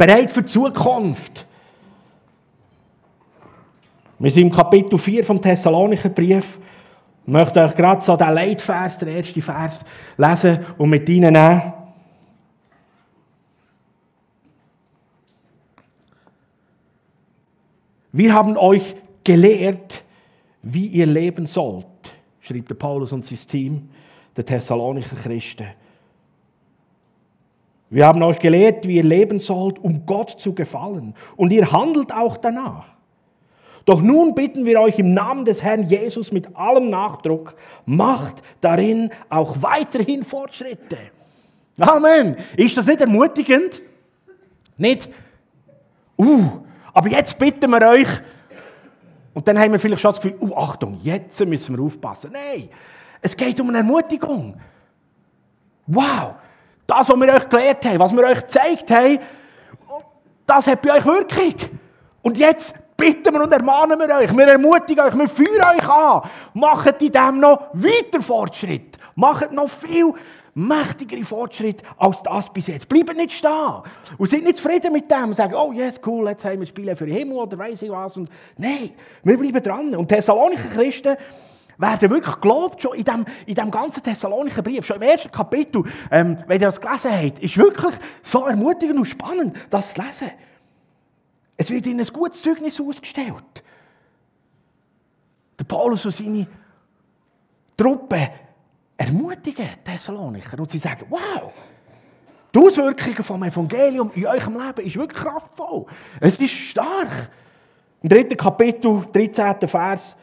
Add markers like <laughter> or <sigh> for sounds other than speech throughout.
Bereit für die Zukunft. Wir sind im Kapitel 4 vom Thessalonicher Brief. Ich möchte euch gerade so den Leitvers, den ersten Vers, lesen und mit ihnen nehmen. Wir haben euch gelehrt, wie ihr leben sollt, schrieb der Paulus und sein Team, der Thessalonicher Christen. Wir haben euch gelehrt, wie ihr leben sollt, um Gott zu gefallen. Und ihr handelt auch danach. Doch nun bitten wir euch im Namen des Herrn Jesus mit allem Nachdruck, macht darin auch weiterhin Fortschritte. Amen. Ist das nicht ermutigend? Nicht, uh, aber jetzt bitten wir euch, und dann haben wir vielleicht schon das Gefühl, uh, Achtung, jetzt müssen wir aufpassen. Nein, es geht um eine Ermutigung. Wow, das, was wir euch gelehrt haben, was wir euch gezeigt haben, das hat bei euch Wirkung. Und jetzt bitten wir und ermahnen wir euch, wir ermutigen euch, wir führen euch an. Macht in dem noch weiter Fortschritt. Macht noch viel mächtigere Fortschritt als das bis jetzt. Bleibt nicht stehen und seid nicht zufrieden mit dem und sagen, oh yes, cool, jetzt haben wir Spiele für den Himmel oder weiss ich was. Nein, wir bleiben dran. Und Thessalonicher Christen werden wirklich gelobt, schon in dem, in dem ganzen Thessalonicher Brief, schon im ersten Kapitel, ähm, wenn ihr das gelesen habt, ist wirklich so ermutigend und spannend, das zu lesen. Es wird ihnen ein gutes Zeugnis ausgestellt. Der Paulus und seine Truppe ermutigen Thessalonicher und sie sagen, wow, die Auswirkungen vom Evangelium in eurem Leben ist wirklich kraftvoll. Es ist stark. Im dritten Kapitel, 13. Vers,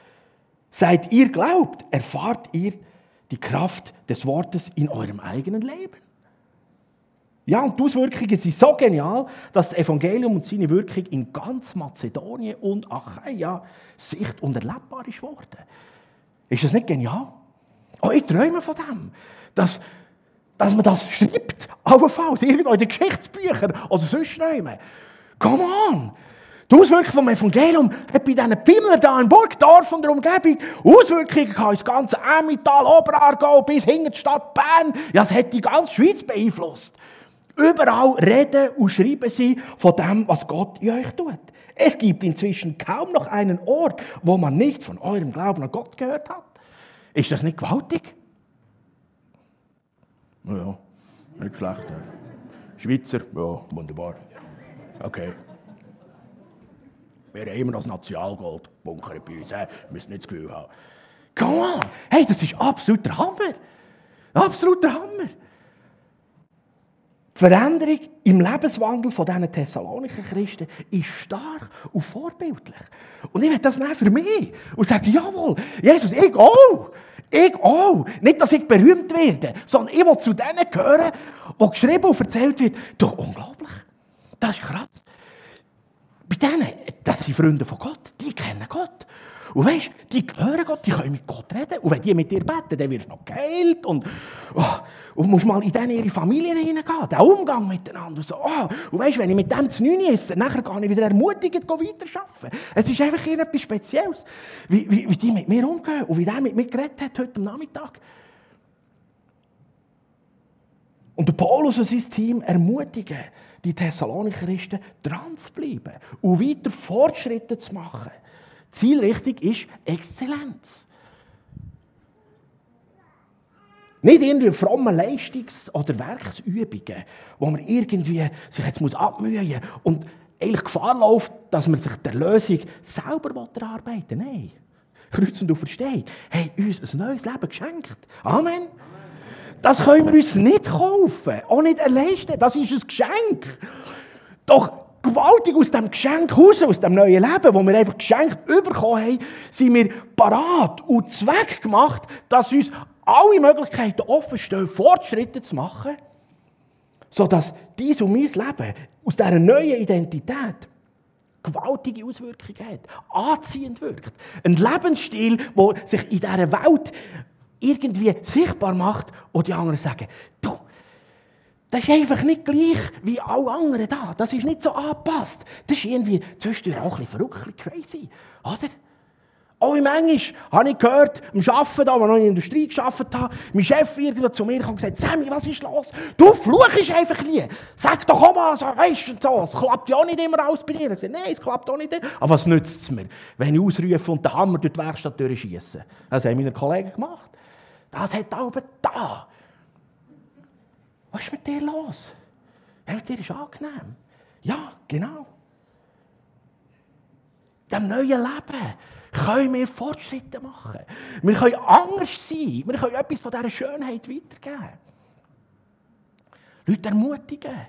Seid ihr glaubt, erfahrt ihr die Kraft des Wortes in eurem eigenen Leben. Ja, und die Auswirkungen sind so genial, dass das Evangelium und seine Wirkung in ganz Mazedonien und Achaia sicht- und erlebbar ist worden. Ist das nicht genial? Oh, ich träume von dem, dass, dass man das schreibt, allenfalls irgendwo in den Geschichtsbüchern oder sonst nehmen. Come on! Die Auswirkungen vom Evangelium hat bei diesen Pimmler hier in Burgdorf und der Umgebung Auswirkungen gehabt, das ganze Emmental, Oberargau bis hinter die Stadt Bern. Ja, es hat die ganze Schweiz beeinflusst. Überall reden und schreiben sie von dem, was Gott in euch tut. Es gibt inzwischen kaum noch einen Ort, wo man nicht von eurem Glauben an Gott gehört hat. Ist das nicht gewaltig? Ja, nicht schlecht. Schweizer, ja, wunderbar. Okay. Wir haben immer noch das Nationalgold bunkern bei uns. Wir müssen nicht das Gefühl haben. Come on! Hey, das ist absoluter Hammer! Absoluter Hammer! Die Veränderung im Lebenswandel von diesen Thessalonischen Christen ist stark und vorbildlich. Und ich will das nehmen für mich und sagen, jawohl, Jesus, ich auch. Ich auch. Nicht, dass ich berühmt werde, sondern ich will zu denen gehören, wo geschrieben und erzählt wird, du, unglaublich. Das ist krass. Bei denen, das sind Freunde von Gott, die kennen Gott. Und weißt, die hören Gott, die können mit Gott reden. Und wenn die mit dir beten, dann wirst du noch geheilt. Und, oh, und musst mal in denen ihre Familien hineingehen, den Umgang miteinander. Und, so, oh, und weißt, wenn ich mit dem zu neun esse, dann gehe ich wieder ermutigend weiterarbeiten. Es ist einfach etwas Spezielles, wie, wie, wie die mit mir umgehen und wie der mit mir geredet hat heute Nachmittag. Und der Paulus und sein Team ermutigen die Thessalonicher Christen, dran zu bleiben und weiter Fortschritte zu machen. Zielrichtung ist Exzellenz. Nicht irgendwie fromme Leistungs- oder Werksübungen, wo man irgendwie sich jetzt muss abmühen muss und eigentlich Gefahr läuft, dass man sich der Lösung selber erarbeiten will. Nein. Kreuz und Auferstehung haben uns ein neues Leben geschenkt. Amen. Das können wir uns nicht kaufen, auch nicht erleisten. Das ist ein Geschenk. Doch gewaltig aus dem Geschenk raus, aus dem neuen Leben, das wir einfach geschenkt bekommen haben, sind wir parat und Zweck gemacht, dass uns alle Möglichkeiten offen stehen, Fortschritte zu machen, sodass dies und mein Leben aus dieser neuen Identität gewaltige Auswirkungen hat, anziehend wirkt. Ein Lebensstil, der sich in dieser Welt irgendwie sichtbar macht und die anderen sagen, du, das ist einfach nicht gleich wie alle anderen da. Das ist nicht so angepasst. Das ist irgendwie zwischendurch auch ein bisschen verrückt, ein bisschen crazy. Oder? Auch im Englisch habe ich gehört, am Arbeiten, da, als ich noch in der Industrie gearbeitet habe, mein Chef irgendwo zu mir kam und gesagt, Sammy, was ist los? Du fluchst einfach nie. Sag doch auch mal, so, weißt du, so, es klappt ja auch nicht immer alles bei dir. Ich gesagt, nein, es klappt auch nicht. Aber was nützt es mir, wenn ich ausrufe und den Hammer durch die Werkstatt durchschieße? Das haben meine Kollegen gemacht. Das hat auch da. Was ist mit dir los? Ja, mit dir ist angenehm. Ja, genau. Dem neuen Leben können wir Fortschritte machen. Wir können anders sein. Wir können etwas von dieser Schönheit weitergeben. Leute ermutigen,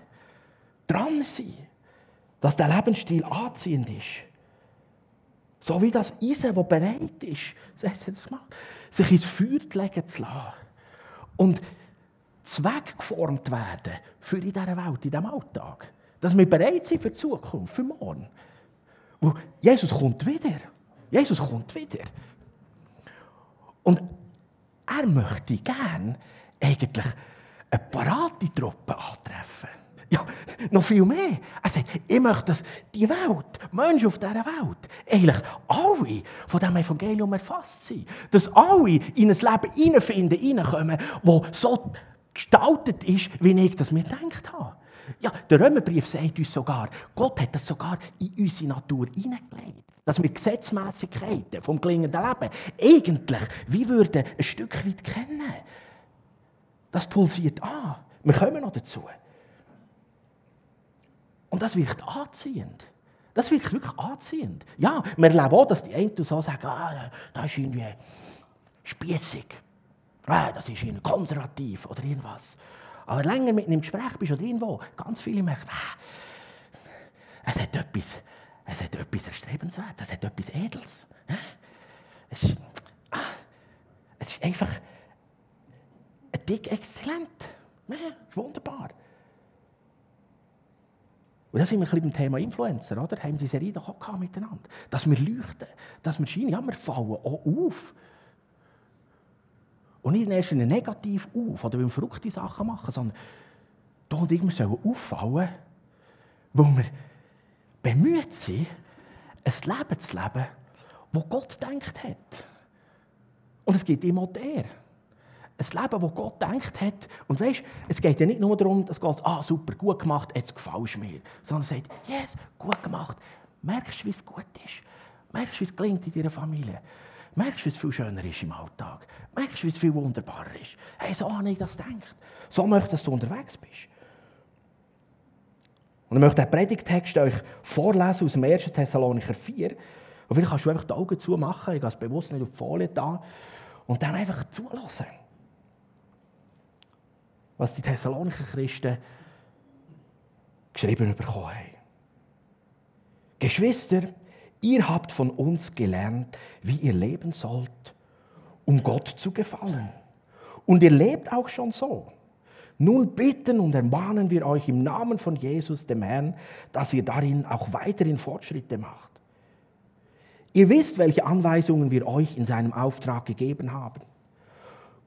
dran sein, dass der Lebensstil anziehend ist. So wie das Eisen, das bereit ist, sich ins Feuer legen zu lassen. Und zweckgeformt werden für in dieser Welt, in diesem Alltag. Dass wir bereit sind für die Zukunft, für morgen. Wo Jesus kommt wieder. Jesus kommt wieder. Und er möchte gern eigentlich eine parate Truppe antreffen. Ja, noch viel mehr. Er sagt, ich möchte, dass die Welt, Menschen auf dieser Welt, eigentlich alle von diesem Evangelium erfasst sind. Dass alle in ein Leben hineinfinden, hineinkommen, das so gestaltet ist, wie ich das mir gedacht habe. Ja, der Römerbrief sagt uns sogar, Gott hat das sogar in unsere Natur hineingelegt. Dass wir Gesetzmäßigkeiten vom gelingenden Leben eigentlich wie würden ein Stück weit kennen. Das pulsiert an. Wir kommen noch dazu. Und das wirkt anziehend. Das wirkt wirklich anziehend. Ja, wir erleben auch, dass die einen so sagen, ah, das ist irgendwie spießig. Ah, das ist irgendwie konservativ oder irgendwas. Aber länger mit einem Gespräch bist oder irgendwo, ganz viele merken, ah, es hat etwas, es hat etwas Erstrebenswertes, es hat etwas Edels. Es ist, ah, es ist einfach ein dick exzellent. Ja, wunderbar. Und da sind wir ein bisschen beim Thema Influencer, oder? Haben die Serie doch auch miteinander. Dass wir leuchten, dass wir scheinen, ja, wir fallen auch auf. Und nicht erst negativ auf oder weil wir verrückte Sachen machen, sondern da und wir sollen auffallen, wo wir bemüht sind, ein Leben zu leben, das Gott denkt hat. Und es geht immer der. Ein Leben, das Gott denkt hat. Und weißt, es geht ja nicht nur darum, dass Gott ah, super, gut gemacht, jetzt gefällst du mir. Sondern er sagt, yes, gut gemacht. Merkst du, wie es gut ist? Merkst du, wie es gelingt in deiner Familie? Merkst du, wie es viel schöner ist im Alltag? Merkst du, wie es viel wunderbarer ist? Hey, so habe ich das gedacht. So möchte, dass du unterwegs bist. Und ich möchte den Predigtext euch vorlesen aus dem 1. Thessalonicher 4. Und vielleicht kannst du einfach die Augen zumachen, ich gehe es bewusst nicht auf die Folie da, und dann einfach zulassen was die Thessalonicher Christen geschrieben bekommen haben. Geschwister, ihr habt von uns gelernt, wie ihr leben sollt, um Gott zu gefallen. Und ihr lebt auch schon so. Nun bitten und ermahnen wir euch im Namen von Jesus, dem Herrn, dass ihr darin auch weiterhin Fortschritte macht. Ihr wisst, welche Anweisungen wir euch in seinem Auftrag gegeben haben.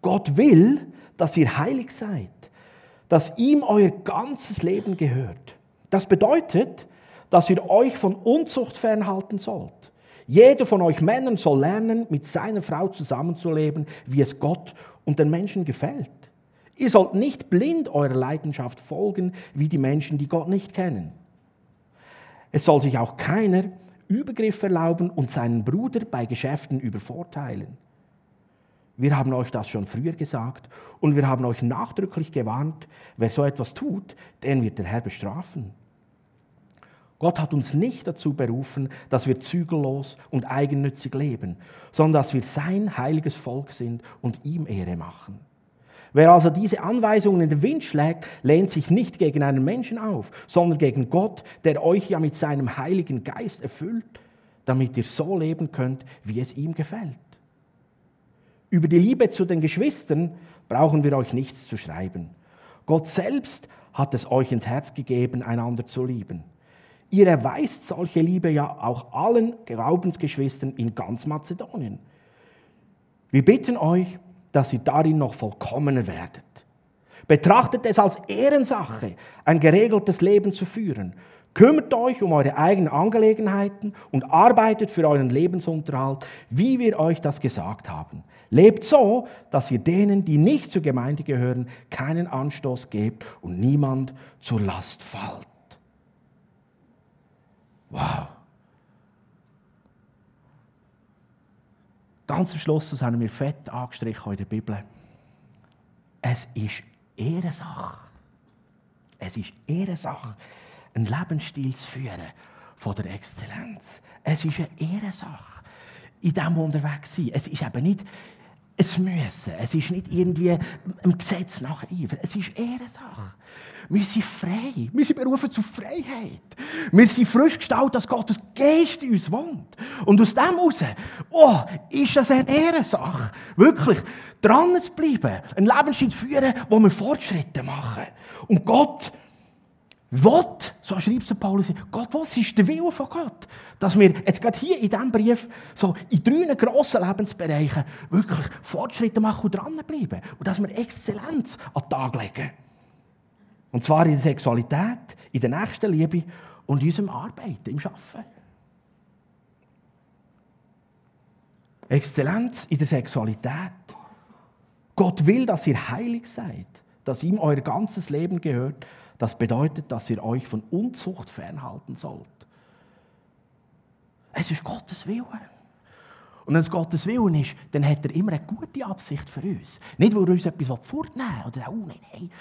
Gott will, dass ihr heilig seid, dass ihm euer ganzes Leben gehört. Das bedeutet, dass ihr euch von Unzucht fernhalten sollt. Jeder von euch Männern soll lernen, mit seiner Frau zusammenzuleben, wie es Gott und den Menschen gefällt. Ihr sollt nicht blind eurer Leidenschaft folgen, wie die Menschen, die Gott nicht kennen. Es soll sich auch keiner Übergriff erlauben und seinen Bruder bei Geschäften übervorteilen. Wir haben euch das schon früher gesagt und wir haben euch nachdrücklich gewarnt, wer so etwas tut, den wird der Herr bestrafen. Gott hat uns nicht dazu berufen, dass wir zügellos und eigennützig leben, sondern dass wir sein heiliges Volk sind und ihm Ehre machen. Wer also diese Anweisungen in den Wind schlägt, lehnt sich nicht gegen einen Menschen auf, sondern gegen Gott, der euch ja mit seinem heiligen Geist erfüllt, damit ihr so leben könnt, wie es ihm gefällt. Über die Liebe zu den Geschwistern brauchen wir euch nichts zu schreiben. Gott selbst hat es euch ins Herz gegeben, einander zu lieben. Ihr erweist solche Liebe ja auch allen Glaubensgeschwistern in ganz Mazedonien. Wir bitten euch, dass ihr darin noch vollkommener werdet. Betrachtet es als Ehrensache, ein geregeltes Leben zu führen, Kümmert euch um eure eigenen Angelegenheiten und arbeitet für euren Lebensunterhalt, wie wir euch das gesagt haben. Lebt so, dass ihr denen, die nicht zur Gemeinde gehören, keinen Anstoß gebt und niemand zur Last fällt. Wow. Ganz am Schluss, das haben wir fett angestrichen in der Bibel. Es ist Ehrensache. Es ist Ehrensache einen Lebensstil zu führen von der Exzellenz. Es ist eine Ehrensache, in diesem unterwegs sein. Es ist eben nicht ein Müssen. Es ist nicht irgendwie ein Gesetz nach Eifer. Es ist Ehrensache. Wir sind frei. Wir sind berufen zur Freiheit. Wir sind frisch gestaltet, dass Gottes Geist in uns wohnt. Und aus dem heraus, oh, ist das eine Ehrensache. Wirklich, dran zu bleiben, einen Lebensstil zu führen, wo wir Fortschritte machen. Und Gott Wort, so schreibt es Paulus, Gott, was ist der Wille von Gott? Dass wir jetzt gerade hier in diesem Brief so in drei grossen Lebensbereichen wirklich Fortschritte machen und dranbleiben. Und dass wir Exzellenz an den Tag legen. Und zwar in der Sexualität, in der Nächstenliebe und in unserem Arbeiten, im Arbeiten. Exzellenz in der Sexualität. Gott will, dass ihr heilig seid, dass ihm euer ganzes Leben gehört das bedeutet, dass ihr euch von Unzucht fernhalten sollt. Es ist Gottes Wille. Und wenn es Gottes Willen ist, dann hat er immer eine gute Absicht für uns. Nicht, weil er uns etwas fortnehmen oder oh nein, nein,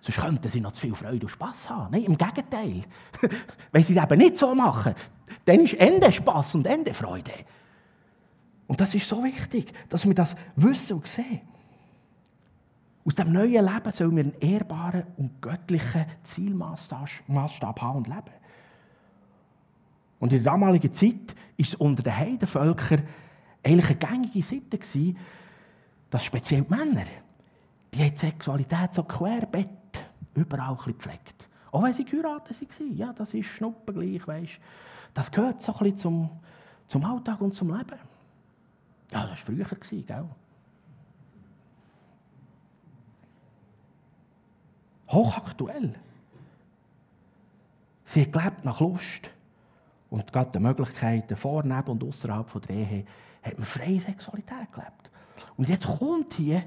sonst könnten sie noch zu viel Freude und Spass haben. Nein, im Gegenteil. <laughs> wenn sie es eben nicht so machen, dann ist Ende Spass und Ende Freude. Und das ist so wichtig, dass wir das wissen und sehen. Aus dem neuen Leben sollen wir einen ehrbaren und göttlichen Zielmaßstab haben und leben. Und in der damaligen Zeit war es unter den Heidenvölkern eigentlich eine gängige Sitte, dass speziell die Männer, die die Sexualität so querbett überall gepflegt. Auch wenn sie geheiratet waren. Ja, das ist schnuppengleich, weißt Das gehört so ein bisschen zum, zum Alltag und zum Leben. Ja, das war früher, gell? Hochaktuell. Sie hat gelebt nach Lust. Und gerade die Möglichkeiten vor, neben und außerhalb der Ehe hat man freie Sexualität gelebt. Und jetzt kommt hier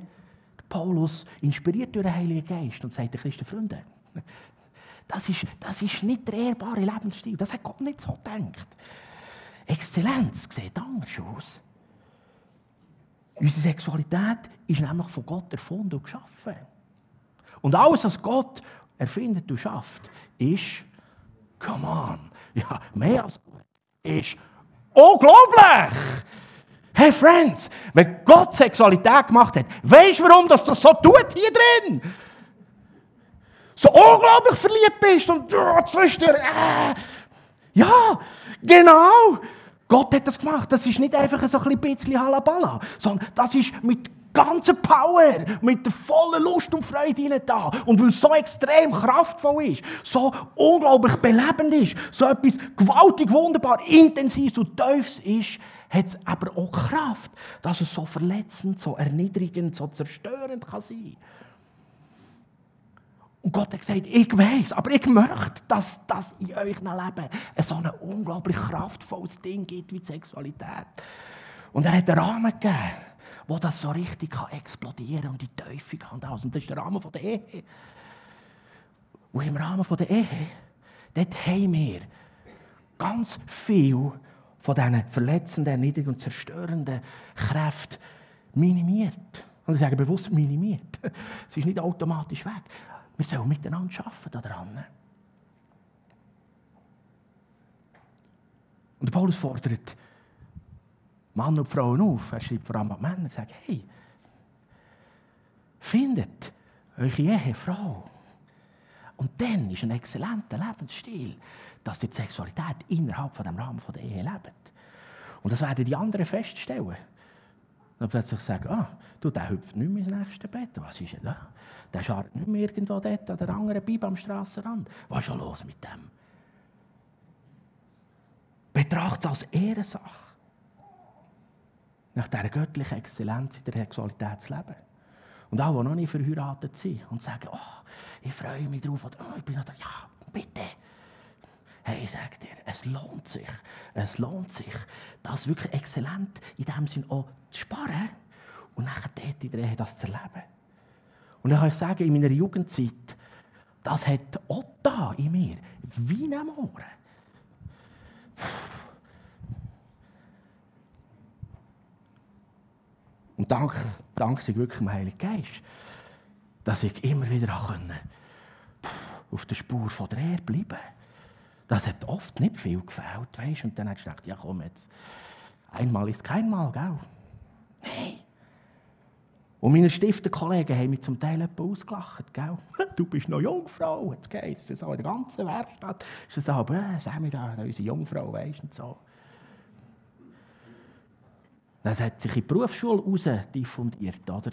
Paulus, inspiriert durch den Heiligen Geist, und sagt den Christen, Freunde, das ist, das ist nicht der ehrbare Lebensstil. Das hat Gott nicht so gedacht. Exzellenz sieht anders aus. Unsere Sexualität ist nämlich von Gott erfunden und geschaffen. Und alles, was Gott erfindet und schafft, ist, come on, <laughs> ja, mehr als gut, ist unglaublich. Hey Friends, wenn Gott Sexualität gemacht hat, weißt du, warum das, so tut hier drin? So unglaublich verliebt bist und oh, zwischendurch, äh, ja, genau. Gott hat das gemacht. Das ist nicht einfach so ein bisschen Halabala, sondern das ist mit ganze Power, mit der vollen Lust und Freude hinein da. Und weil es so extrem kraftvoll ist, so unglaublich belebend ist, so etwas gewaltig, wunderbar, intensiv und tiefs ist, hat es aber auch Kraft, dass es so verletzend, so erniedrigend, so zerstörend kann sein und Gott hat gesagt, ich weiß, aber ich möchte, dass das in euch Leben so ein unglaublich kraftvolles Ding gibt wie die Sexualität. Und er hat einen Rahmen gegeben wo das so richtig kann explodieren und die Teufel kann das. Und das ist der Rahmen der Ehe. Und im Rahmen der Ehe, dort haben wir ganz viel von diesen verletzenden, erniedrigenden und zerstörenden Kräften minimiert. Und ich sage bewusst minimiert. <laughs> Es ist nicht automatisch weg. Wir sollen miteinander arbeiten daran. Und Paulus fordert Mann und Frauen auf. Er schreibt vor allem an Männer, sagt, hey, findet eure Ehefrau. Und dann ist ein exzellenter Lebensstil, dass ihr die Sexualität innerhalb von dem Rahmen der Ehe lebt. Und das werden die anderen feststellen. Und plötzlich sagen, ah, du, der hüpft nicht mehr ins nächste Bett. Was ist denn da? Der scharrt nicht mehr irgendwo dort an der anderen Bibel am Strassenrand. Was ist schon los mit dem? Betracht es als Ehrensache nach dieser göttlichen Exzellenz in der Sexualität zu leben. Und auch, die noch nicht verheiratet sind und sagen, oh, ich freue mich drauf, oder oh, ich bin noch da, ja, bitte. Hey, ich sage dir, es lohnt sich. Es lohnt sich, das wirklich exzellent in dem Sinn auch zu sparen und nachher dort in der Ehe das zu erleben. Und dann kann ich sagen, in meiner Jugendzeit, das hat auch da in mir wie am Ohren. Und dank, dank sei wirklich dem Heiligen Geist, dass ich immer wieder können, auf der Spur von der Erde bleiben Das hat oft nicht viel gefällt, weißt? Und dann hast du gedacht, ja komm jetzt, einmal ist kein Mal, gell? Nein. Und meine Stifterkollegen haben mich zum Teil etwas ausgelacht. Gell? <laughs> Du bist noch Jungfrau, hat es geheißen. So in der ganzen Werkstatt ist es aber, äh, Sammy, da, unsere Jungfrau, weißt und so. Das hat sich in die Berufsschule raus diffundiert, oder?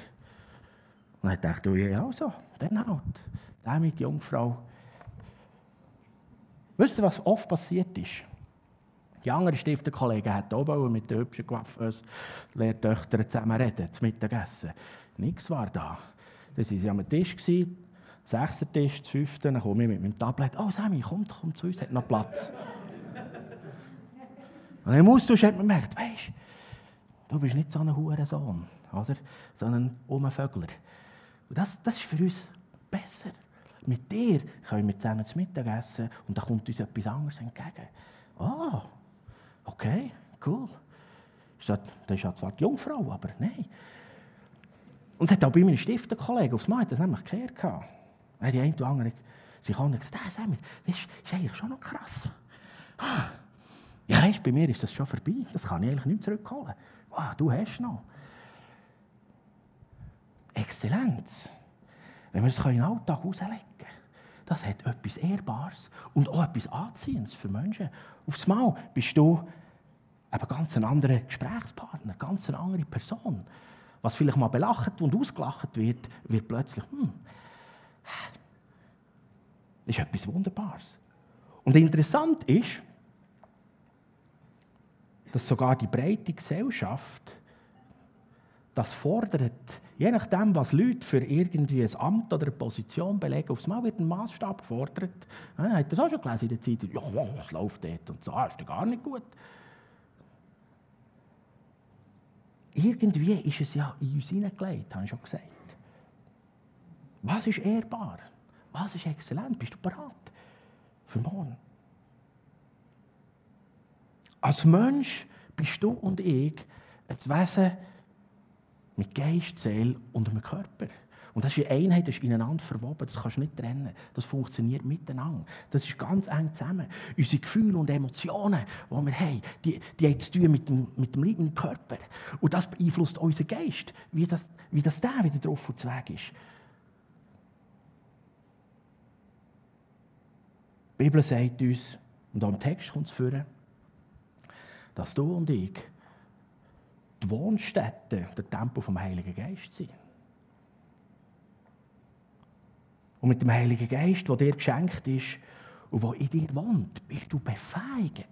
Und dann dachte ich, ja, also, dann halt. Der mit Jungfrau. Wisst ihr, was oft passiert ist? Die anderen Stifterkollegen wollten auch mit den hübschen Lehrtöchtern zusammen reden, zum Mittagessen. Nichts war da. Dann waren sie am Tisch, sechster Tisch, das fünfte, dann komme ich mit meinem Tablet. Oh, Sammy, komm, komm zu uns, hat noch Platz. <laughs> Und im Austausch hat man gemerkt, weißt du, bist nicht so ein Hurensohn, oder? sondern um Vögler. Und das, das ist für uns besser. Mit dir können wir zusammen zu Mittag essen und da kommt uns etwas anderes entgegen. Ah, oh, okay, cool. Das ist ja zwar die Jungfrau, aber nein. Und es hat auch bei meinen Stifterkollegen aufs Mal das nämlich gekehrt. Die eine oder andere sich auch gesagt, das ist, ist eigentlich schon noch krass. Ja, weißt, bei mir ist das schon vorbei. Das kann ich eigentlich nicht zurückholen. Wow, du hast noch. Exzellenz. Wenn wir es in den Alltag auslegen das hat etwas Ehrbares und auch etwas Anziehendes für Menschen. Auf das Mal bist du eben ganz ein anderer Gesprächspartner, ganz eine andere Person. Was vielleicht mal belacht und ausgelacht wird, wird plötzlich, hm, ist etwas Wunderbares. Und interessant ist, dass sogar die breite Gesellschaft das fordert, je nachdem, was Leute für irgendwie ein Amt oder eine Position belegen, aufs Mal wird ein Maßstab gefordert. Ja, hat das auch schon gelesen in der Zeit? Ja, was läuft dort? Und so, ist ja gar nicht gut. Irgendwie ist es ja in uns hineingelegt, habe ich schon gesagt. Was ist ehrbar? Was ist exzellent? Bist du bereit für morgen? Als Mensch bist du und ich ein Wesen, mit Geist, Seele und einem Körper. Und das ist eine Einheit, das ist ineinander verwoben, das kannst du nicht trennen. Das funktioniert miteinander. Das ist ganz eng zusammen. Unsere Gefühle und Emotionen, die wir haben, die, die haben zu tun mit dem, mit dem liebenden Körper. Und das beeinflusst unseren Geist, wie das, wie das der wieder drauf und Weg ist. Die Bibel sagt uns, und am Text kommt es vor, dass du und ich die Wohnstätte, der Tempel vom Heiligen Geist sind. Und mit dem Heiligen Geist, der dir geschenkt ist und der in dir wohnt, bist du befähigt,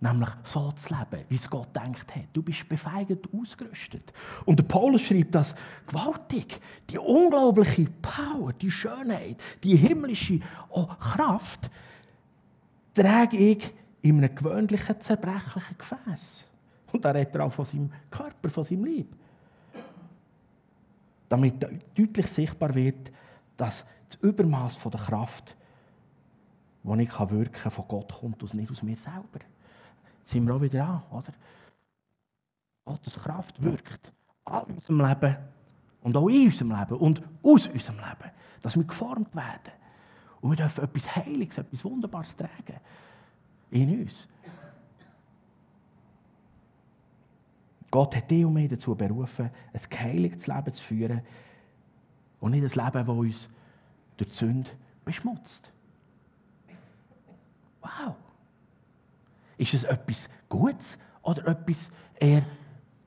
nämlich so zu leben, wie es Gott denkt hat. Du bist befähigt ausgerüstet. Und der Paulus schreibt das gewaltig. Die unglaubliche Power, die Schönheit, die himmlische oh, Kraft trage ich in einem gewöhnlichen, zerbrechlichen Gefäß. Und da redet er auch von seinem Körper, von seinem Leib. Damit deutlich sichtbar wird, dass das Übermaß der Kraft, die ich wirken kann, von Gott kommt und nicht aus mir selber. Jetzt sind wir auch wieder an, oder? Gottes Kraft wirkt an unserem Leben und auch in unserem Leben und aus unserem Leben, dass wir geformt werden. Und wir dürfen etwas Heiliges, etwas Wunderbares tragen in uns. Gott hat dich und mich dazu berufen, ein geheiligtes Leben zu führen und nicht ein Leben, das uns durch die Sünde beschmutzt. Wow! Ist es etwas Gutes oder etwas eher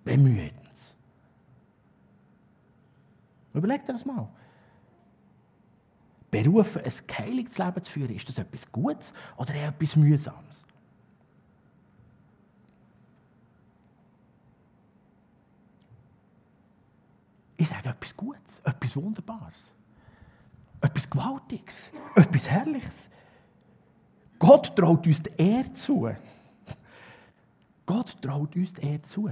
Bemühendes? Überleg dir das mal. Berufen, ein geheiligtes Leben zu führen, ist das etwas Gutes oder eher etwas Mühsames? Ich sage etwas Gutes, etwas Wunderbares, etwas Gewaltiges, etwas Herrliches. Gott traut uns die Ehre zu. Gott traut uns die Ehre zu,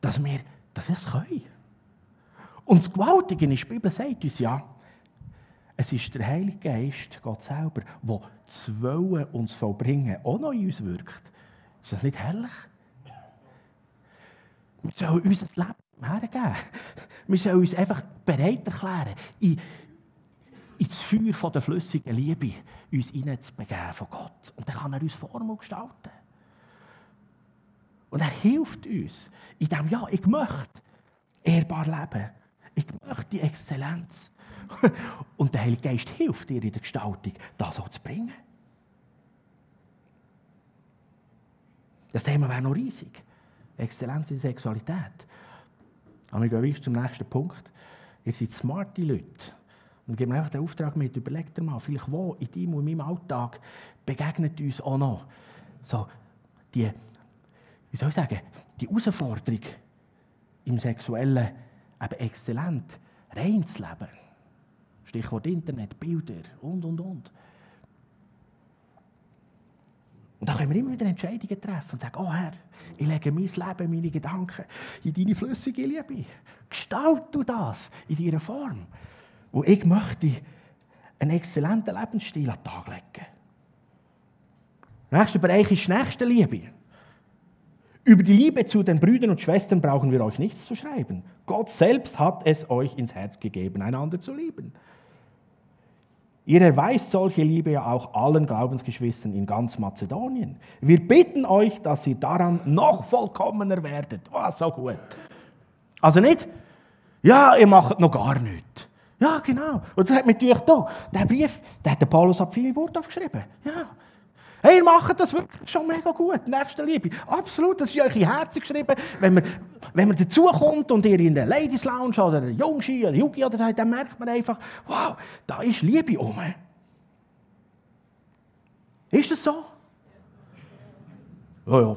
dass wir das können. Und das Gewaltige ist, die Bibel sagt uns ja, es ist der Heilige Geist, Gott selber, der das Wollen uns vollbringen auch noch in uns wirkt. Ist das nicht herrlich? Wir sollen unser Leben hergeben. Wir sollen uns einfach bereit erklären, in, in das Feuer von der flüssigen Liebe uns hineinzubegeben von Gott. Und dann kann er uns Formen gestalten. Und er hilft uns in dem, ja, ich möchte ehrbar leben. Ich möchte die Exzellenz. <laughs> Und der Heilige Geist hilft dir in der Gestaltung, das auch zu bringen. Das Thema wäre noch riesig. Exzellenz in Sexualität. Aber wir gehen zum nächsten Punkt. Ihr seid smarte Leute. Und geben einfach den Auftrag mit, überlegt dir mal, vielleicht wo in deinem und meinem Alltag begegnet uns auch noch so die, wie soll ich sagen, die Herausforderung im Sexuellen eben exzellent rein zu leben. Stichwort Internet, Bilder und, und, und. Und da können wir immer wieder Entscheidungen treffen und sagen, oh Herr, ich lege mein Leben, meine Gedanken in deine flüssige Liebe. Gestalt du das in deiner Form. Und ich möchte einen exzellenten Lebensstil an den Tag legen. Der nächste Bereich ist Nächstenliebe. Über die Liebe zu den Brüdern und Schwestern brauchen wir euch nichts zu schreiben. Gott selbst hat es euch ins Herz gegeben, einander zu lieben. Ihr erweist solche Liebe ja auch allen Glaubensgeschwistern in ganz Mazedonien. Wir bitten euch, dass ihr daran noch vollkommener werdet. Oh, so gut. Also nicht, ja, ihr macht noch gar nichts. Ja, genau. Und das hat natürlich da, der Brief, der hat der Paulus ab Wort aufgeschrieben. Ja, Hey, ihr macht das wirklich schon mega gut. Nächste Liebe. Absolut, das ist euch in Herzen geschrieben. Wenn man, wenn man dazukommt und ihr in der Ladies Lounge oder der Jungski oder Yuki oder so, dann merkt man einfach, wow, da ist Liebe um. Ist das so? Ja, ja.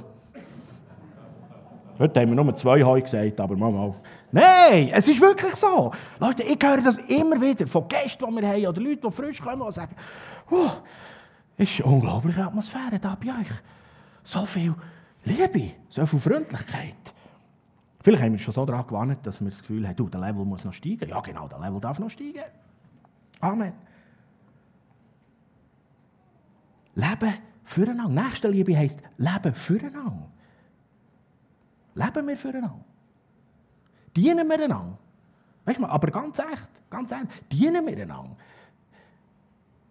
Heute haben wir nur zwei Heu gesagt, aber mal, mal. Nein, es ist wirklich so. Leute, ich höre das immer wieder von Gästen, die wir haben oder Leuten, die frisch kommen und sagen, wow, es ist eine unglaubliche Atmosphäre da bei euch. So viel Liebe, so viel Freundlichkeit. Vielleicht haben wir schon so daran gewarnt, dass wir das Gefühl haben, du, der Level muss noch steigen. Ja, genau, der Level darf noch steigen. Amen. Leben füreinander. Nächstenliebe heisst Leben füreinander. Leben wir füreinander. Dienen wir einander. Weißt du, aber ganz echt, ganz echt, dienen wir einander.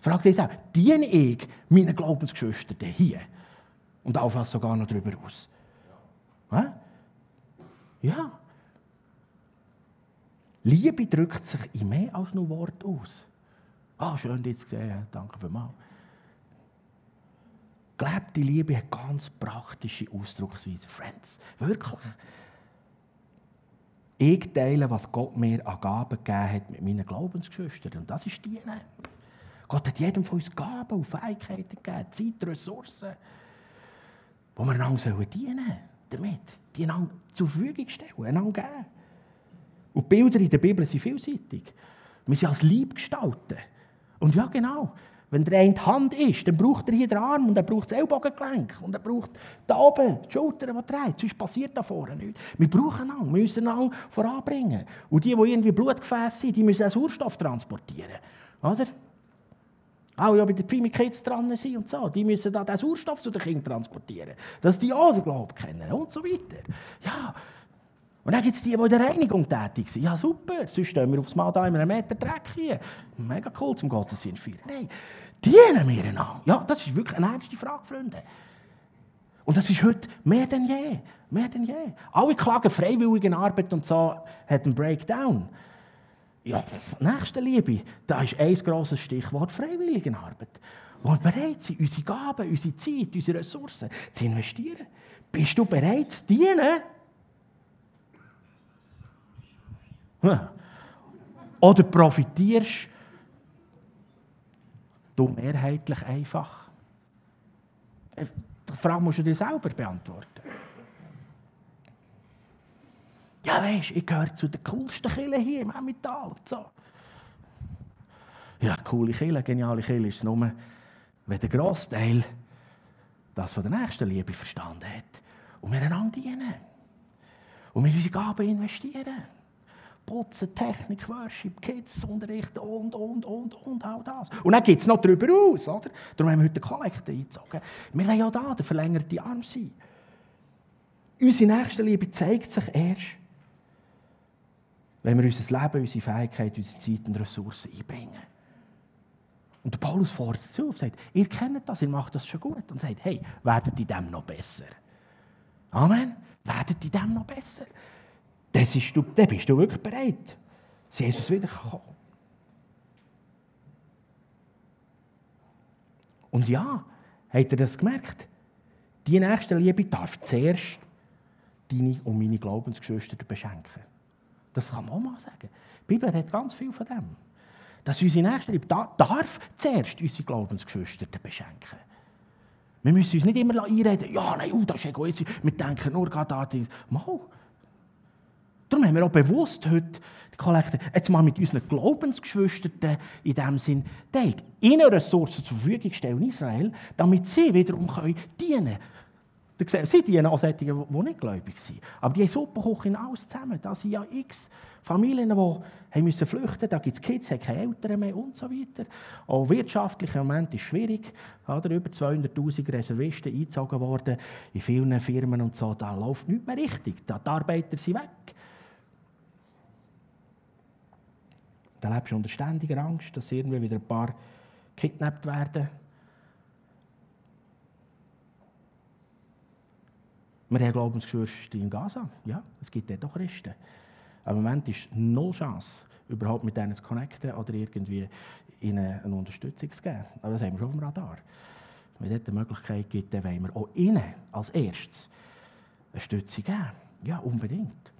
Frag dich auch, diene ich meinen Glaubensgeschwistern hier? Und auch was sogar noch darüber aus. Ja. ja. Liebe drückt sich in mehr als nur Wort aus. Ah, schön, dich zu sehen. Danke vielmals. Gelebte Liebe hat ganz praktische Ausdrucksweise. Friends, wirklich. Ich teile, was Gott mir an Gaben gegeben hat mit meinen Glaubensgeschwistern. Und das ist Dienen. Gott hat jedem von uns Gaben und Fähigkeiten gegeben, Zeit, Ressourcen, wo wir einander dienen sollen, damit, die einander zur Verfügung stellen, einander geben. Und die Bilder in der Bibel sind vielseitig. Wir sind als Lieb gestalten. Und ja, genau. Wenn der eine die Hand ist, dann braucht er hier den Arm und er braucht das Ellbogengelenk und er braucht da oben die Schultern, die trägt. Sonst passiert da vorne nichts. Wir brauchen einander, wir müssen einander voranbringen. Und die, die irgendwie Blutgefäße sind, die müssen auch Sauerstoff transportieren. Oder? Auch ja bei den Pfimi Kids dran sind und so. Die müssen da den Sauerstoff zu den Kindern transportieren. Dass die auch den Glauben kennen und so weiter. Ja. Und dann gibt es die, die in der Reinigung tätig sind. Ja, super. Sonst stehen wir aufs Mal da in einem Meter Dreck hier. Mega cool zum Gottesdienst feiern. Nein, dienen wir einander. Ja, das ist wirklich eine ernste Frage, Freunde. Und das ist heute mehr denn je. Mehr denn je. Alle klagen freiwillige Arbeit und so hat einen Breakdown. Ja, Nächstenliebe, da ist ein grosses Stichwort Freiwilligenarbeit. Wo wir bereit sind, unsere Gaben, unsere Zeit, unsere Ressourcen zu investieren. Bist du bereit zu dienen? Oder profitierst du mehrheitlich einfach? Die Frage musst du dir selber beantworten. Du, ich gehöre zu den coolsten Kirchen hier im Emmental. So. Ja, coole Kirche, geniale Kirche ist es nur, wenn der Großteil das von der nächsten Liebe verstanden hat und wir einander dienen und wir unsere Gaben investieren. Putzen, Technik, Worship, Kids unterrichten und, und, und, und all das. Und dann gibt es noch darüber aus, oder? Darum haben wir heute den Kollekte eingezogen. Wir wollen ja da der verlängerte Arm sein. Unsere nächste Liebe zeigt sich erst, wenn wir unser Leben, unsere Fähigkeit, unsere Zeit und Ressourcen einbringen. Und Paulus fordert dazu und sagt, ihr kennt das, ihr macht das schon gut. Und sagt, hey, werdet in dem noch besser. Amen. Werdet in dem noch besser. Das ist du, dann bist du wirklich bereit, dass Jesus wiederkommt. Und ja, habt ihr das gemerkt? Die nächste Liebe darf zuerst deine und meine Glaubensgeschwister beschenken. Das kann man auch mal sagen. Die Bibel hat ganz viel von dem. Dass unsere Nächste Liebe darf zuerst unsere Glaubensgeschwister beschenken. Wir müssen uns nicht immer einreden, ja, nein, oh, das ist egoistisch, wir denken nur gerade an das. Mal. Darum haben wir auch bewusst heute die Kollekte jetzt mal mit unseren Glaubensgeschwistern in dem Sinn teilt. Ihnen Ressourcen zur Verfügung stellen Israel, damit sie wiederum können dienen können Sie dienen auch solche, die nicht gläubig sind. Aber die haben hoch hinaus zusammen. Da sind ja x Familien, die haben müssen flüchten Da gibt es Kids, haben keine Eltern mehr und so weiter. Auch wirtschaftlich im Moment ist es schwierig. Oder? Über 200'000 Reservisten eingezogen worden in vielen Firmen und so. Da läuft nichts mehr richtig. Da die Arbeiter sind weg. Da lebst du unter ständiger Angst, dass irgendwie wieder ein paar gekidnappt werden. Wir haben Glaubensgeschwister in Gaza. Ja, es gibt dort auch Christen. Aber im Moment ist null Chance, überhaupt mit denen zu connecten oder irgendwie ihnen eine Unterstützung zu geben. Aber das haben wir schon auf dem Radar. Wenn es eine Möglichkeit gibt, dann wollen wir auch ihnen als erstes eine Stütze geben. Ja, unbedingt.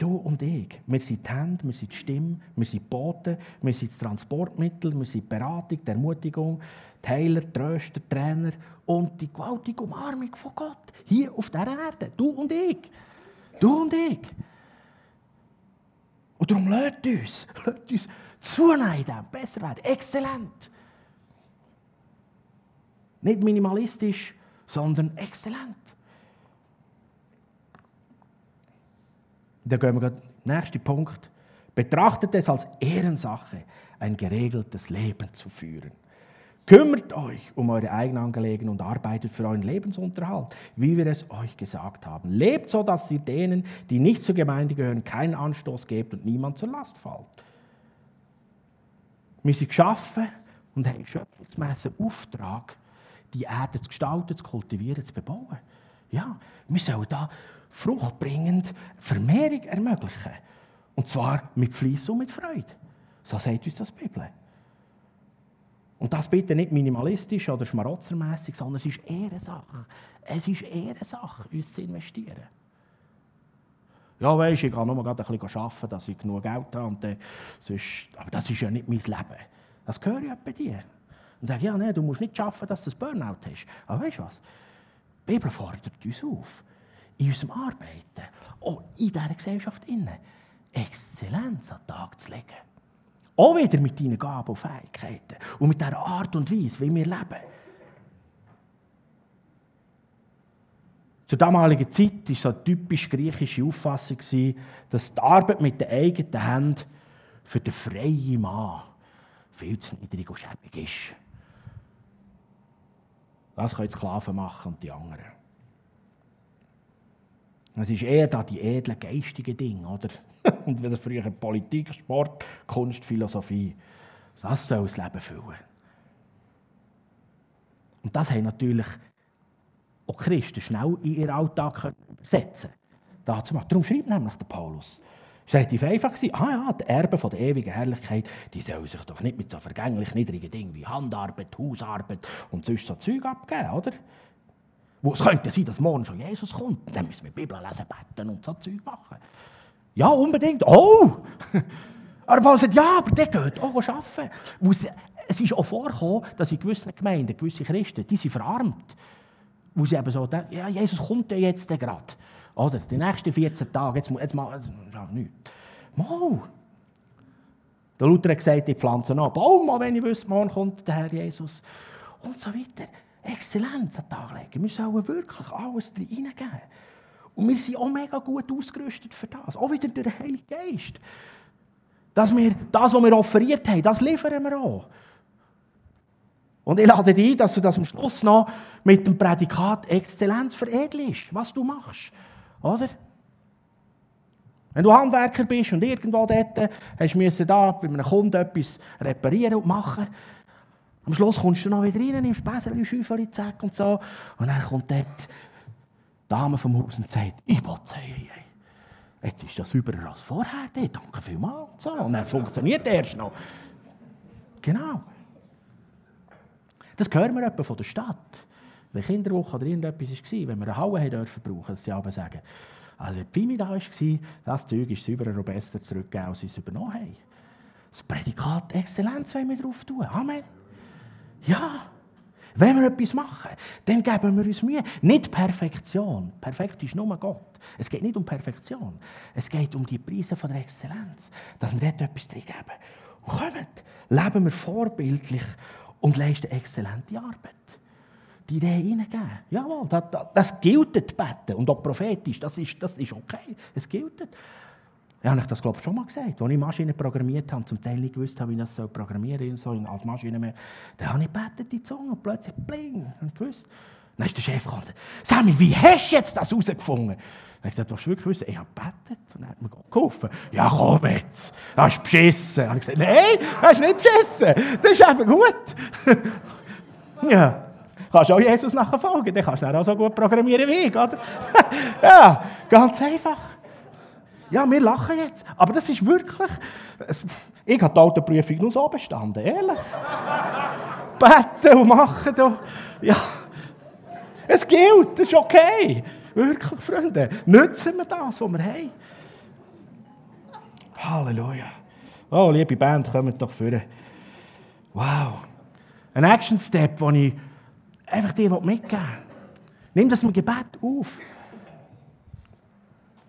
Du und ich, wir sind die Hände, wir sind die Stimme, wir sind die Boten, wir sind das Transportmittel, wir sind die Beratung, die Ermutigung, die Heiler, Tröster, Trainer und die gewaltige Umarmung von Gott. Hier auf dieser Erde. Du und ich. Du und ich. Und darum lädt uns, <laughs> lädt uns zunehmen, besser werden, exzellent. Nicht minimalistisch, sondern exzellent. Da gehen wir gerade nächsten Punkt. Betrachtet es als Ehrensache, ein geregeltes Leben zu führen. Kümmert euch um eure eigenen Angelegenheiten und arbeitet für euren Lebensunterhalt, wie wir es euch gesagt haben. Lebt so, dass ihr denen, die nicht zur Gemeinde gehören, keinen Anstoß gebt und niemand zur Last fällt. Wir sind geschaffen und haben schöpfungsmässigen Auftrag, die Erde zu gestalten, zu kultivieren, zu bebauen. Ja, wir sollen da fruchtbringend Vermehrung ermöglichen. Und zwar mit Fleiss und mit Freude. So sagt uns das Bibel. Und das bitte nicht minimalistisch oder schmarotzermässig, sondern es ist Ehrensache. Es ist Ehrensache, uns zu investieren. Ja, weisst, ich kann nur gerade ein bisschen arbeiten, dass ich genug Geld habe. Und dann, sonst, aber das ist ja nicht mein Leben. Das gehört ja bei dir. Und sage, ja, nee, du musst nicht arbeiten, dass du das Burnout hast. Aber weißt du was? Die Bibel fordert uns auf in unserem Arbeiten, auch in dieser Gesellschaft, innen, Exzellenz an den Tag zu legen. Auch wieder mit deinen Gaben und Fähigkeiten und mit der Art und Weise, wie wir leben. Zur damaligen Zeit war so eine typisch griechische Auffassung, dass die Arbeit mit den eigenen Händen für den freien Mann viel zu niedrig und schäbig ist. Das können die Sklaven machen und die anderen. Es ist eher da die edlen geistigen Dinge, oder? <laughs> Und das früher Politik, Sport, Kunst, Philosophie. Das soll das Leben füllen. Und das haben natürlich auch Christen schnell in ihren Alltag übersetzen können. Darum schreibt nämlich der Paulus. Es war relativ einfach. Ah ja, die Erben von der ewigen Herrlichkeit, die sollen sich doch nicht mit so vergänglich niedrigen Dingen wie Handarbeit, Hausarbeit und sonst so Zeug abgeben, oder? Wo es könnte sein, dass morgen schon Jesus kommt. Dann müssen wir die Bibel lesen, beten und so Zeug machen. Ja, unbedingt. Oh! Aber Paul sagt, ja, aber der geht auch arbeiten. Es ist auch vorgekommen, dass in gewissen Gemeinden, gewisse Christen, die sind verarmt. Wo sie eben so denken, ja, Jesus kommt ja jetzt gerade. Oder, die nächsten 14 Tage, jetzt, jetzt mal, ja, nichts. Mal. Der Luther hat gesagt, ich pflanze noch einen Baum, wenn ich wüsste, morgen kommt der Herr Jesus. Und so weiter. Exzellenz an den Tag legen. Wir sollen wirklich alles reingeben. Und wir sind auch mega gut ausgerüstet für das. Auch wieder durch den Heiligen Geist. Dass wir das, was wir offeriert haben, das liefern wir auch. Und ich lade dich ein, dass du das am Schluss noch mit dem Prädikat Exzellenz veredelst, was du machst. Oder? Wenn du Handwerker bist und irgendwo dort hast du da bei einem Kunden etwas reparieren und machen, am Schluss kommst du noch wieder rein, nimmst Bässerchen, Schäufeli, Zack und so. Und dann kommt dort die Dame vom Haus und sagt, ich will sagen, jetzt ist das sauberer als vorher, danke vielmals. Und, so. und dann funktioniert erst noch. Genau. Das hören wir etwa von der Stadt. Wenn Kinderwoche oder irgendetwas war, wenn wir eine Halle dürfen brauchen, dass sie aber sagen, also wenn Pimi da war, das Zeug ist und besser zurückgegeben, als sie es übernommen haben. Das Prädikat Exzellenz wollen wir drauf tun. Amen. Ja. Wenn wir etwas machen, dann geben wir uns Mühe. Nicht Perfektion. Perfekt ist nur Gott. Es geht nicht um Perfektion. Es geht um die Preise von der Exzellenz. Dass wir dort etwas drin geben. Und kommt, leben wir vorbildlich und leisten exzellente Arbeit. Die Idee hineingeben. Jawohl, das, das, gilt beten. Und auch prophetisch, das ist, das ist okay. Es gilt. Ja, habe ich das, glaube ich, schon mal gesagt. Als ich Maschinen programmiert habe, zum Teil nicht gewusst habe, wie ich das programmieren soll, so als Maschine mehr, dann habe ich gebetet, die Zunge, und plötzlich, bling, ich gewusst. Dann ist der Chef gekommen und gesagt, Sammy, wie hast du jetzt das herausgefunden? Dann habe ich gesagt, willst du wirklich wissen? Ich habe gebetet. Und dann hat mir geholfen. Ja, komm jetzt, hast du beschissen. Dann habe ich gesagt, nein, hast du nicht beschissen. Das ist einfach gut. <laughs> ja. Kannst auch Jesus nachher folgen, dann kannst du auch so gut programmieren wie ich, oder? <laughs> ja, ganz einfach. Ja, wir lachen jetzt. Aber das ist wirklich. Ich habe die Autoprüfung nur so bestanden, ehrlich. <laughs> Beten und machen. Da. Ja. Es gilt, das ist okay. Wirklich, Freunde. Nutzen wir das, was wir haben. Halleluja. Oh, liebe Band, kommt doch vor. Wow. Ein Action-Step, den ich einfach dir mitgeben. Nimm das mit Gebet auf.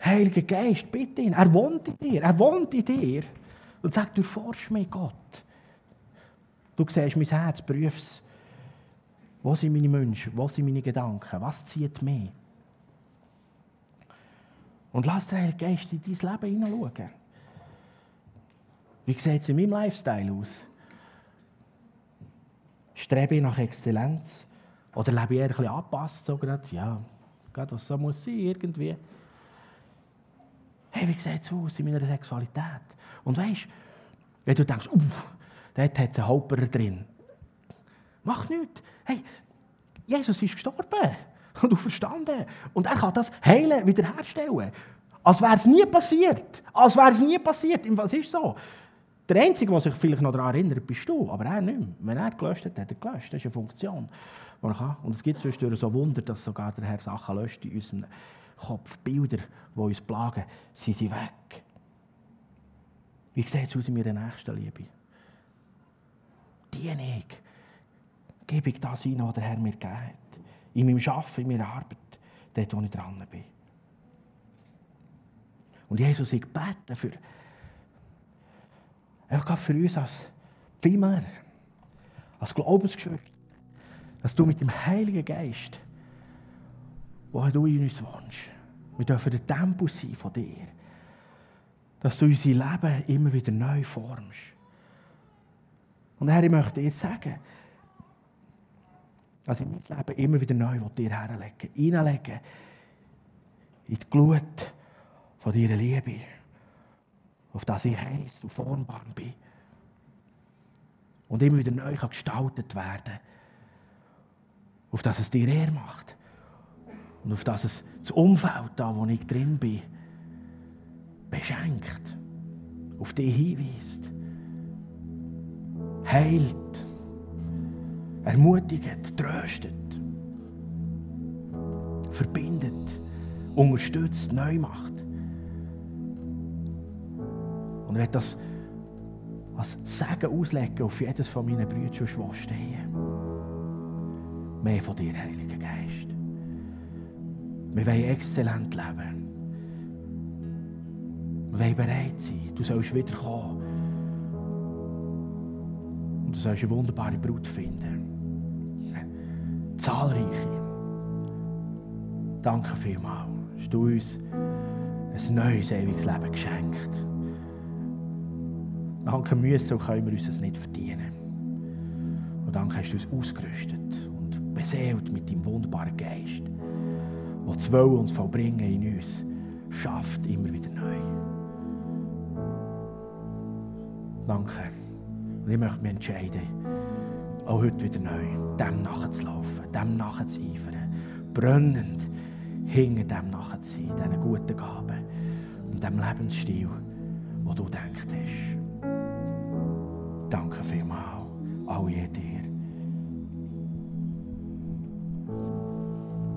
Heiliger Geist, bitte ihn. Er wohnt in dir. Er wohnt in dir. Und sagt, du forsch mich, Gott. Du siehst mein Herz, prüf es. Wo sind meine Wünsche? Wo sind meine Gedanken? Was zieht mich? Und lass den Heiligen Geist in dein Leben hineinschauen. Wie sieht es in meinem Lifestyle aus? Strebe ich nach Exzellenz? Oder lebe ich eher ein bisschen angepasst? So gerade, ja, gerade was so muss sein, irgendwie hey, wie sieht es aus in meiner Sexualität? Und weißt, wenn du denkst, uh, dort hat es einen Halperer drin. Mach nichts. Hey, Jesus ist gestorben <laughs> und verstanden. Und er kann das heilen, wiederherstellen. Als wäre es nie passiert. Als wäre es nie passiert. Was ist so? Der Einzige, der sich vielleicht noch daran erinnert, bist du, aber er nicht mehr. Wenn er gelöscht hat, hat er gelöscht. Das ist eine Funktion, die kann. Und es gibt zwischendurch so Wunder, dass sogar der Herr Sachen löscht in unserem Kopf, Bilder, die uns plagen, sind sie weg. Wie sieht es aus in meiner nächsten Liebe? Diene ich. Gebe ich das ein, was der Herr mir gegeben hat. In meinem Arbeiten, in meiner Arbeit, dort, wo ich dran bin. Und Jesus, ich bete für, einfach für uns als Pfimmer, als Glaubensgeschwister, dass du mit dem Heiligen Geist wo du in uns wohnst. Wir dürfen der Tempel sein von dir. Dass du unser Leben immer wieder neu formst. Und Herr, ich möchte dir sagen, dass ich mein Leben immer wieder neu dir herlegen reinlegen in die Glut von deiner Liebe, auf das ich heiß und formbar bin. Und immer wieder neu gestaltet werden, auf das es dir eher macht. Und auf das es das Umfeld, da wo ich drin bin, beschenkt, auf dich hinweist, heilt, ermutigt, tröstet, verbindet, unterstützt, neu macht. Und ich das als Segen auslegen auf jedes von meinen Brüdern und Schwestern hier. Mehr von dir, Heiliger Geist. Wir wollen exzellent leben. Wir wollen bereit sein. Du sollst wiederkommen. Und du sollst eine wunderbare Brut finden. Zahlreiche. Danke vielmals. Hast du uns ein neues, ewiges Leben geschenkt. Danke müssen, so können wir uns das nicht verdienen. Und danke hast du uns ausgerüstet und beseelt mit deinem wunderbaren Geist, der das Wollen und Vollbringen in uns schafft, immer wieder neu. Danke. Und ich möchte mich entscheiden, auch heute wieder neu, dem nachzulaufen, dem nachzueifern, brennend hinter dem nachzuziehen, diesen guten Gaben und dem Lebensstil, den du gedacht hast. Danke vielmals, all jede.